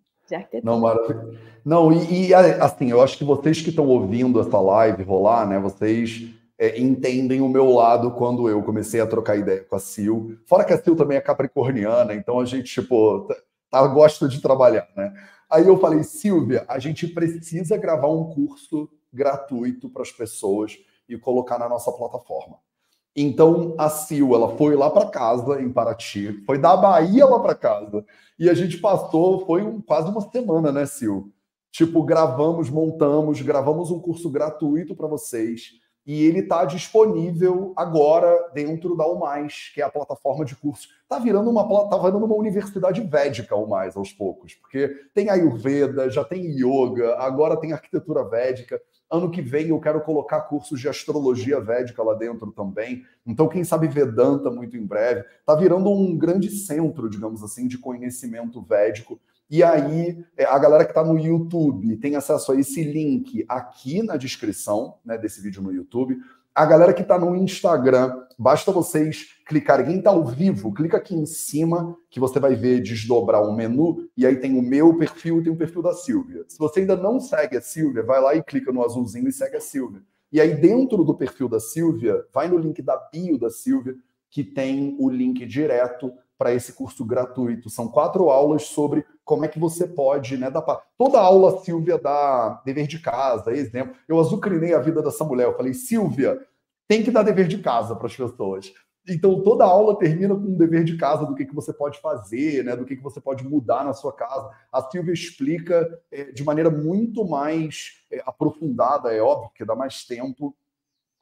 Speaker 1: Não, maravilha. Não, e, e, assim, eu acho que vocês que estão ouvindo essa live rolar, né? Vocês é, entendem o meu lado quando eu comecei a trocar ideia com a Sil. Fora que a Sil também é capricorniana, então a gente, tipo, tá, tá, gosta de trabalhar, né? Aí eu falei, Silvia, a gente precisa gravar um curso gratuito para as pessoas e colocar na nossa plataforma. Então a Sil, ela foi lá para casa em Paraty, foi da Bahia lá para casa e a gente passou, foi um, quase uma semana, né, Sil? Tipo, gravamos, montamos, gravamos um curso gratuito para vocês e ele está disponível agora dentro da UMais, que é a plataforma de cursos. Está virando uma tá virando uma universidade védica o mais aos poucos, porque tem Ayurveda, já tem yoga, agora tem arquitetura védica. Ano que vem eu quero colocar cursos de astrologia védica lá dentro também. Então, quem sabe Vedanta muito em breve. Está virando um grande centro, digamos assim, de conhecimento védico. E aí, é, a galera que está no YouTube tem acesso a esse link aqui na descrição né, desse vídeo no YouTube. A galera que está no Instagram, basta vocês clicarem. Quem está ao vivo, clica aqui em cima que você vai ver desdobrar um menu e aí tem o meu perfil e tem o perfil da Silvia. Se você ainda não segue a Silvia, vai lá e clica no azulzinho e segue a Silvia. E aí dentro do perfil da Silvia, vai no link da bio da Silvia que tem o link direto para esse curso gratuito. São quatro aulas sobre como é que você pode, né, dar pra... toda aula Silvia dá dever de casa, exemplo. Eu azucrinei a vida dessa mulher, eu falei, Silvia, tem que dar dever de casa para as pessoas. Então, toda aula termina com um dever de casa do que, que você pode fazer, né, do que, que você pode mudar na sua casa. A Silvia explica é, de maneira muito mais é, aprofundada, é óbvio, que dá mais tempo,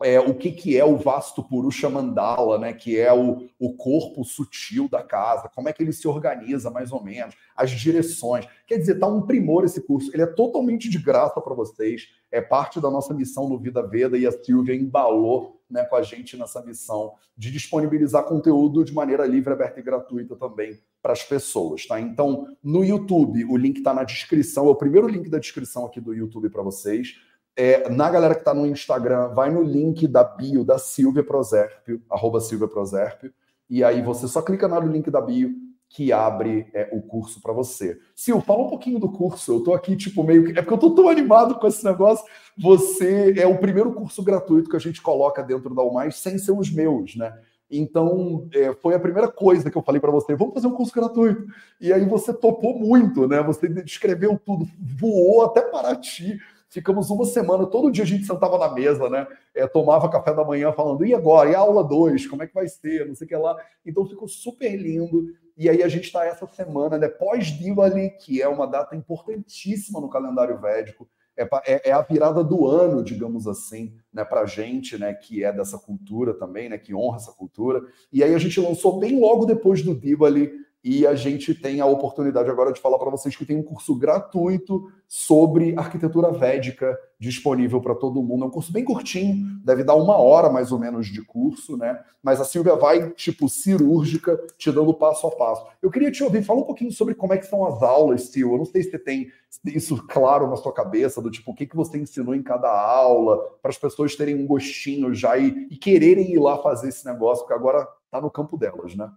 Speaker 1: é, o que, que é o vasto Purusha Mandala, né, que é o, o corpo sutil da casa, como é que ele se organiza mais ou menos, as direções. Quer dizer, tá um primor esse curso, ele é totalmente de graça para vocês, é parte da nossa missão no Vida Veda e a Silvia embalou né, com a gente nessa missão de disponibilizar conteúdo de maneira livre, aberta e gratuita também para as pessoas, tá? Então, no YouTube, o link está na descrição, é o primeiro link da descrição aqui do YouTube para vocês. É, na galera que está no Instagram, vai no link da bio da Silvia Proserpio, arroba Silvia Proserpio, e aí você só clica no link da bio que abre é, o curso para você. Sil, fala um pouquinho do curso. Eu estou aqui, tipo, meio que. É porque eu estou tão animado com esse negócio. Você é o primeiro curso gratuito que a gente coloca dentro da UMAIS sem ser os meus, né? Então, é, foi a primeira coisa que eu falei para você: vamos fazer um curso gratuito. E aí você topou muito, né? Você descreveu tudo, voou até Paraty Ficamos uma semana, todo dia a gente sentava na mesa, né? É, tomava café da manhã falando, e agora? E a aula 2? Como é que vai ser? Não sei o que lá. Então ficou super lindo. E aí a gente está essa semana, né? Pós-Diwali, que é uma data importantíssima no calendário védico. É, é, é, a virada do ano, digamos assim, né, para gente, né, que é dessa cultura também, né, que honra essa cultura. E aí a gente lançou bem logo depois do Diwali e a gente tem a oportunidade agora de falar para vocês que tem um curso gratuito sobre arquitetura védica disponível para todo mundo. É um curso bem curtinho, deve dar uma hora mais ou menos de curso, né? Mas a Silvia vai, tipo, cirúrgica, te dando passo a passo. Eu queria te ouvir, fala um pouquinho sobre como é que são as aulas, Sil. Eu não sei se você tem isso claro na sua cabeça, do tipo, o que, que você ensinou em cada aula, para as pessoas terem um gostinho já e, e quererem ir lá fazer esse negócio, porque agora está no campo delas, né?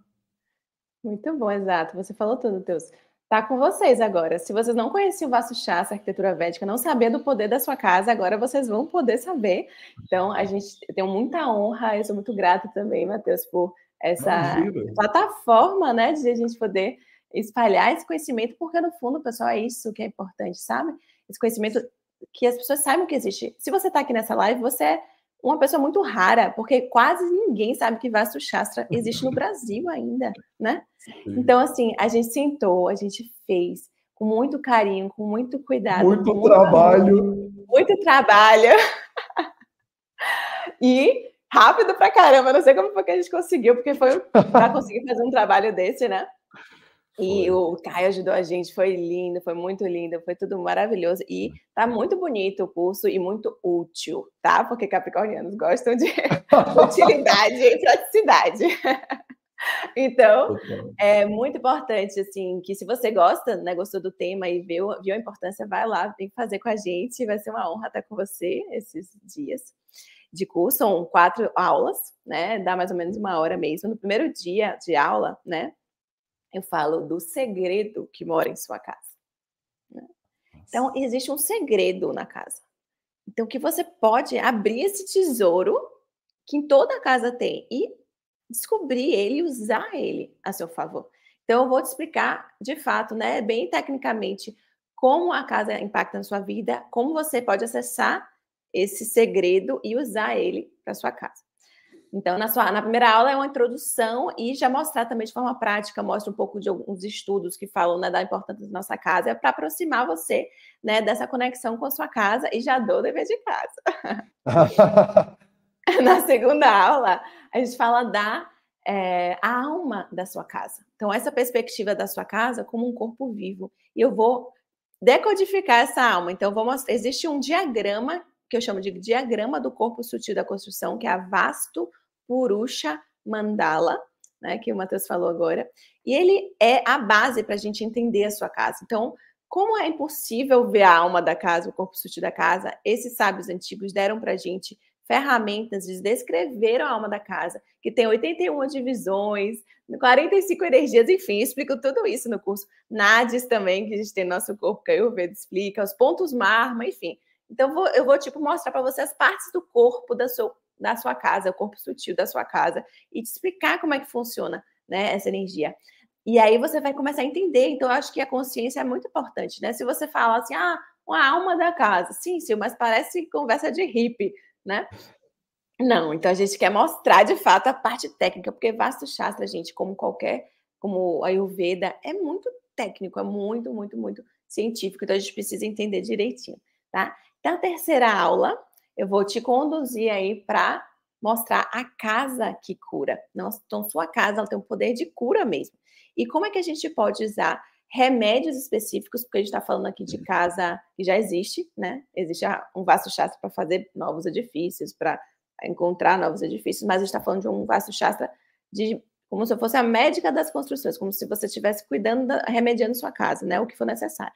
Speaker 2: Muito bom, exato. Você falou tudo, Teus. Tá com vocês agora. Se vocês não conheciam o Vasto Chassa, arquitetura védica, não sabiam do poder da sua casa, agora vocês vão poder saber. Então, a gente tem muita honra, eu sou muito grata também, Matheus, por essa Imagina. plataforma, né, de a gente poder espalhar esse conhecimento, porque no fundo, pessoal, é isso que é importante, sabe? Esse conhecimento que as pessoas saibam que existe. Se você está aqui nessa live, você é uma pessoa muito rara, porque quase ninguém sabe que Vastu Shastra existe no Brasil ainda, né? Então, assim, a gente sentou, a gente fez com muito carinho, com muito cuidado.
Speaker 1: Muito, muito trabalho.
Speaker 2: Amor, muito trabalho. e rápido pra caramba. Não sei como foi que a gente conseguiu, porque foi para conseguir fazer um trabalho desse, né? E o Caio ajudou a gente, foi lindo, foi muito lindo, foi tudo maravilhoso. E tá muito bonito o curso e muito útil, tá? Porque capricornianos gostam de utilidade e praticidade. Então, é muito importante, assim, que se você gosta, né, gostou do tema e viu, viu a importância, vai lá, vem fazer com a gente, vai ser uma honra estar com você esses dias de curso, são quatro aulas, né, dá mais ou menos uma hora mesmo. No primeiro dia de aula, né, eu falo do segredo que mora em sua casa. Né? Então, existe um segredo na casa. Então, que você pode abrir esse tesouro que em toda casa tem e descobrir ele usar ele a seu favor. Então, eu vou te explicar, de fato, né, bem tecnicamente, como a casa impacta na sua vida, como você pode acessar esse segredo e usar ele para sua casa. Então, na, sua, na primeira aula é uma introdução e já mostrar também de forma prática, mostra um pouco de alguns estudos que falam né, da importância da nossa casa, é para aproximar você né, dessa conexão com a sua casa e já dou o dever de casa. na segunda aula, a gente fala da é, a alma da sua casa. Então, essa perspectiva da sua casa como um corpo vivo. E eu vou decodificar essa alma. Então, vou mostrar. Existe um diagrama que eu chamo de diagrama do corpo sutil da construção, que é a Vasto Purusha Mandala, né, que o Matheus falou agora. E ele é a base para a gente entender a sua casa. Então, como é impossível ver a alma da casa, o corpo sutil da casa, esses sábios antigos deram para a gente ferramentas de descrever a alma da casa, que tem 81 divisões, 45 energias, enfim, explico tudo isso no curso. Nades também, que a gente tem no nosso corpo, que a Ayurveda explica, os pontos marma, enfim. Então, eu vou tipo, mostrar para você as partes do corpo da sua, da sua casa, o corpo sutil da sua casa, e te explicar como é que funciona né, essa energia. E aí você vai começar a entender. Então, eu acho que a consciência é muito importante, né? Se você fala assim, ah, uma alma da casa. Sim, sim, mas parece conversa de hippie, né? Não, então a gente quer mostrar de fato a parte técnica, porque Vasto Shastra, gente, como qualquer, como a Ayurveda, é muito técnico, é muito, muito, muito científico, então a gente precisa entender direitinho, tá? Então, a terceira aula, eu vou te conduzir aí para mostrar a casa que cura. Então, sua casa tem um poder de cura mesmo. E como é que a gente pode usar remédios específicos, porque a gente está falando aqui de casa que já existe, né? Existe um vasto shastra para fazer novos edifícios, para encontrar novos edifícios, mas a gente está falando de um vasto shastra de como se fosse a médica das construções, como se você estivesse cuidando, da, remediando sua casa, né? O que for necessário.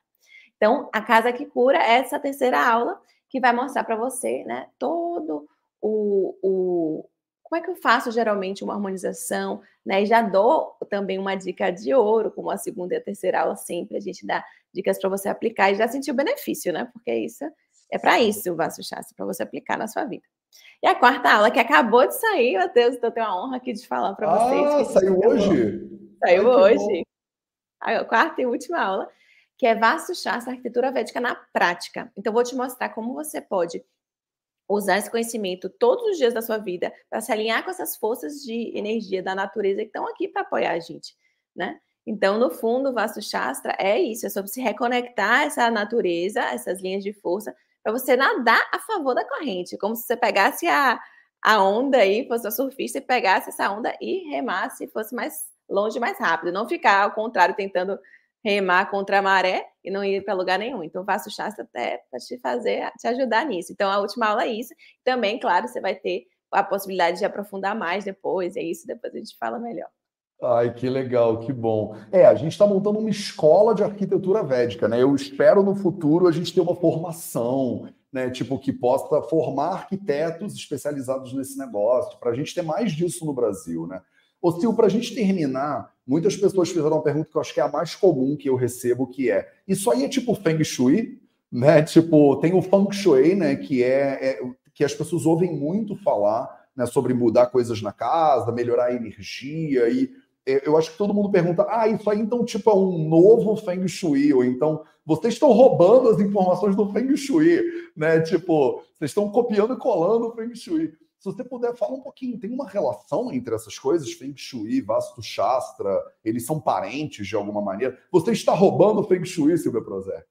Speaker 2: Então, a casa que cura é essa terceira aula que vai mostrar para você, né, todo o, o, como é que eu faço geralmente uma harmonização, né? E já dou também uma dica de ouro, como a segunda e a terceira aula sempre a gente dá dicas para você aplicar e já sentir o benefício, né? Porque isso é para isso o Vasto Chassi, para você aplicar na sua vida. E a quarta aula que acabou de sair, Matheus, então eu tenho a honra aqui de falar para vocês.
Speaker 1: Ah, saiu hoje?
Speaker 2: Saiu Ai, hoje. A quarta e última aula que é Vasto Shastra, Arquitetura Védica na prática. Então, vou te mostrar como você pode usar esse conhecimento todos os dias da sua vida para se alinhar com essas forças de energia da natureza que estão aqui para apoiar a gente, né? Então, no fundo, o Vasto Shastra é isso, é sobre se reconectar a essa natureza, essas linhas de força, para você nadar a favor da corrente, como se você pegasse a, a onda aí, fosse uma surfista e pegasse essa onda e remasse, fosse mais longe, mais rápido, não ficar ao contrário, tentando remar contra a maré e não ir para lugar nenhum. Então, faço o Shastra até para te fazer, te ajudar nisso. Então, a última aula é isso. Também, claro, você vai ter a possibilidade de aprofundar mais depois, é isso, depois a gente fala melhor.
Speaker 1: Ai, que legal, que bom. É, a gente está montando uma escola de arquitetura védica, né? Eu espero no futuro a gente ter uma formação, né? Tipo, que possa formar arquitetos especializados nesse negócio, para a gente ter mais disso no Brasil, né? Ô, Sil, para a gente terminar, muitas pessoas fizeram uma pergunta que eu acho que é a mais comum que eu recebo, que é: isso aí é tipo Feng Shui? Né? Tipo, tem o Feng Shui, né? Que é, é que as pessoas ouvem muito falar né, sobre mudar coisas na casa, melhorar a energia e é, eu acho que todo mundo pergunta: ah, isso aí então tipo é um novo Feng Shui, ou então vocês estão roubando as informações do Feng Shui, né? Tipo, vocês estão copiando e colando o Feng Shui. Se você puder falar um pouquinho, tem uma relação entre essas coisas, Feng Shui, Vastu Shastra, eles são parentes de alguma maneira? Você está roubando Feng Shui, Silvia Prozer?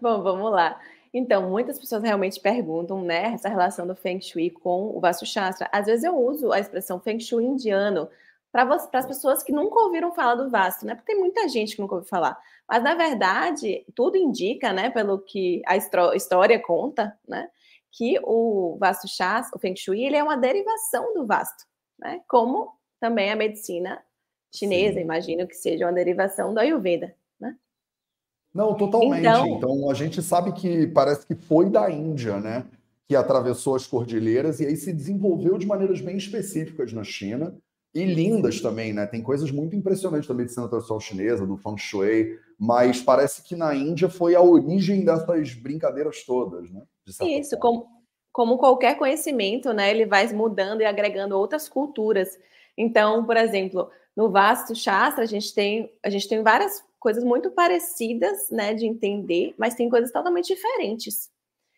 Speaker 2: Bom, vamos lá. Então, muitas pessoas realmente perguntam, né, essa relação do Feng Shui com o Vastu Shastra. Às vezes eu uso a expressão Feng Shui indiano para as pessoas que nunca ouviram falar do Vasto, né? Porque tem muita gente que nunca ouviu falar. Mas, na verdade, tudo indica, né, pelo que a história conta, né, que o Vasto Chás, o Feng Shui, ele é uma derivação do Vasto, né? Como também a medicina chinesa, Sim. imagino que seja uma derivação do Ayurveda, né?
Speaker 1: Não, totalmente. Então, então, a gente sabe que parece que foi da Índia, né? Que atravessou as cordilheiras e aí se desenvolveu de maneiras bem específicas na China e lindas também, né? Tem coisas muito impressionantes da medicina tradicional chinesa, do Feng Shui, mas parece que na Índia foi a origem dessas brincadeiras todas, né?
Speaker 2: Isso, como, como qualquer conhecimento, né? Ele vai mudando e agregando outras culturas. Então, por exemplo, no vasto Shastra, a gente tem, a gente tem várias coisas muito parecidas, né, de entender, mas tem coisas totalmente diferentes.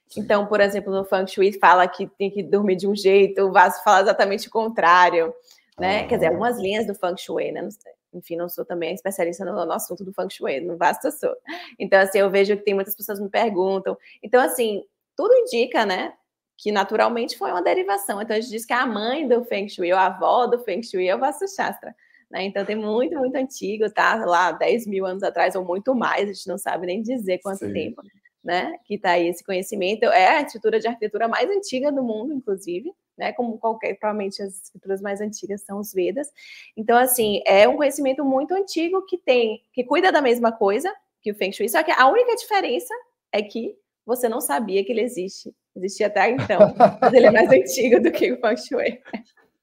Speaker 2: Sim. Então, por exemplo, no Feng Shui fala que tem que dormir de um jeito, o vasto fala exatamente o contrário né? Ah. Quer dizer, algumas linhas do Feng Shui, né? Enfim, não sou também especialista no, no assunto do Feng Shui, no vasto sou. Então, assim, eu vejo que tem muitas pessoas me perguntam. Então, assim, tudo indica, né? Que naturalmente foi uma derivação. Então, a gente diz que a mãe do Feng Shui, ou a avó do Feng Shui é o Vastu Shastra. Né? Então, tem muito, muito antigo, tá? Lá, 10 mil anos atrás, ou muito mais, a gente não sabe nem dizer quanto Sim. tempo, né? Que tá aí esse conhecimento. É a estrutura de arquitetura mais antiga do mundo, inclusive né? Como qualquer, provavelmente as escrituras mais antigas são os Vedas. Então, assim, é um conhecimento muito antigo que tem, que cuida da mesma coisa que o Feng Shui, só que a única diferença é que você não sabia que ele existe. Existia até então, mas ele é mais antigo do que o Feng Shui.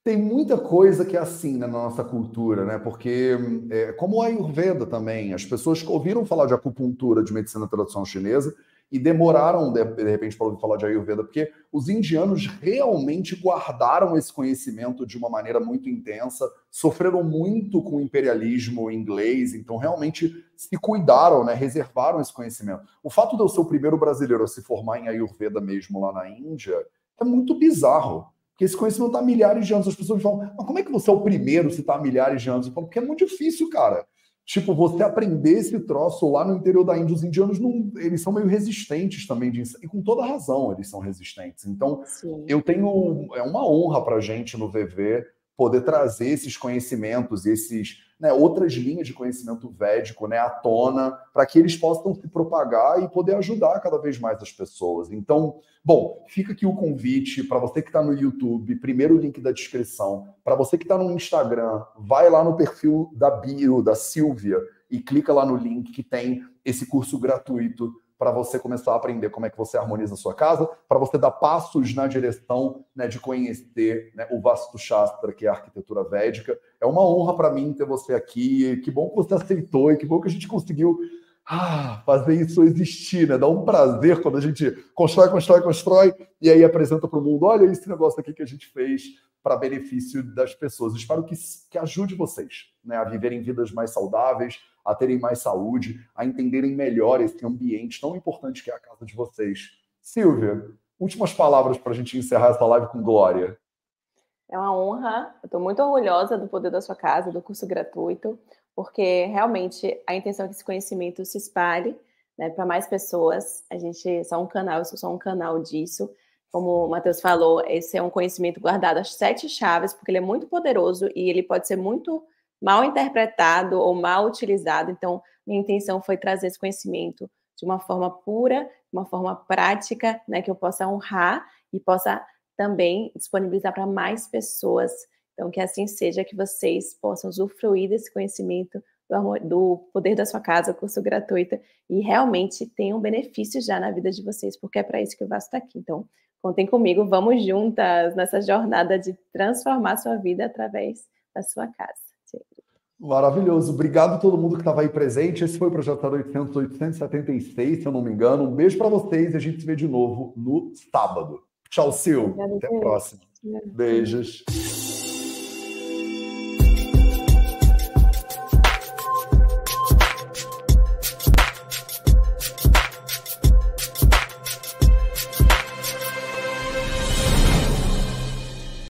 Speaker 1: Tem muita coisa que é assim na nossa cultura, né? Porque, é, como o Ayurveda também, as pessoas ouviram falar de acupuntura, de medicina tradicional chinesa, e demoraram, de, de repente, para falar de Ayurveda, porque os indianos realmente guardaram esse conhecimento de uma maneira muito intensa, sofreram muito com o imperialismo inglês, então realmente se cuidaram, né, reservaram esse conhecimento. O fato de eu ser o primeiro brasileiro a se formar em Ayurveda mesmo lá na Índia é muito bizarro. Porque esse conhecimento está há milhares de anos. As pessoas falam, mas como é que você é o primeiro se está há milhares de anos? Eu falo, porque é muito difícil, cara. Tipo, você aprender esse troço lá no interior da Índia, os indianos não, eles são meio resistentes também, de, e com toda razão eles são resistentes. Então, Sim. eu tenho, é uma honra para gente no VV poder trazer esses conhecimentos, esses né, outras linhas de conhecimento védico né, à tona, para que eles possam se propagar e poder ajudar cada vez mais as pessoas. Então, bom, fica aqui o convite para você que está no YouTube, primeiro link da descrição. Para você que está no Instagram, vai lá no perfil da bio, da Silvia, e clica lá no link que tem esse curso gratuito para você começar a aprender como é que você harmoniza a sua casa, para você dar passos na direção né, de conhecer né, o Vastu Shastra, que é a arquitetura védica. É uma honra para mim ter você aqui. Que bom que você aceitou e que bom que a gente conseguiu ah, fazer isso existir, né? Dá um prazer quando a gente constrói, constrói, constrói e aí apresenta para o mundo: olha esse negócio aqui que a gente fez para benefício das pessoas. espero que, que ajude vocês né, a viverem vidas mais saudáveis, a terem mais saúde, a entenderem melhor esse ambiente tão importante que é a casa de vocês. Silvia, últimas palavras para a gente encerrar essa live com glória.
Speaker 2: É uma honra, eu estou muito orgulhosa do poder da sua casa, do curso gratuito, porque realmente a intenção é que esse conhecimento se espalhe né, para mais pessoas. A gente é só um canal, eu sou só um canal disso como o Matheus falou, esse é um conhecimento guardado às sete chaves, porque ele é muito poderoso e ele pode ser muito mal interpretado ou mal utilizado. Então, minha intenção foi trazer esse conhecimento de uma forma pura, de uma forma prática, né, que eu possa honrar e possa também disponibilizar para mais pessoas. Então, que assim seja, que vocês possam usufruir desse conhecimento do, do poder da sua casa, curso gratuito, e realmente tenham benefícios já na vida de vocês, porque é para isso que eu Vasto estar aqui. Então, Contem comigo, vamos juntas nessa jornada de transformar sua vida através da sua casa.
Speaker 1: Maravilhoso. Obrigado a todo mundo que estava aí presente. Esse foi o Projeto 800, 876, se eu não me engano. Um beijo para vocês e a gente se vê de novo no sábado. Tchau, Sil. Até a próxima. Beijos.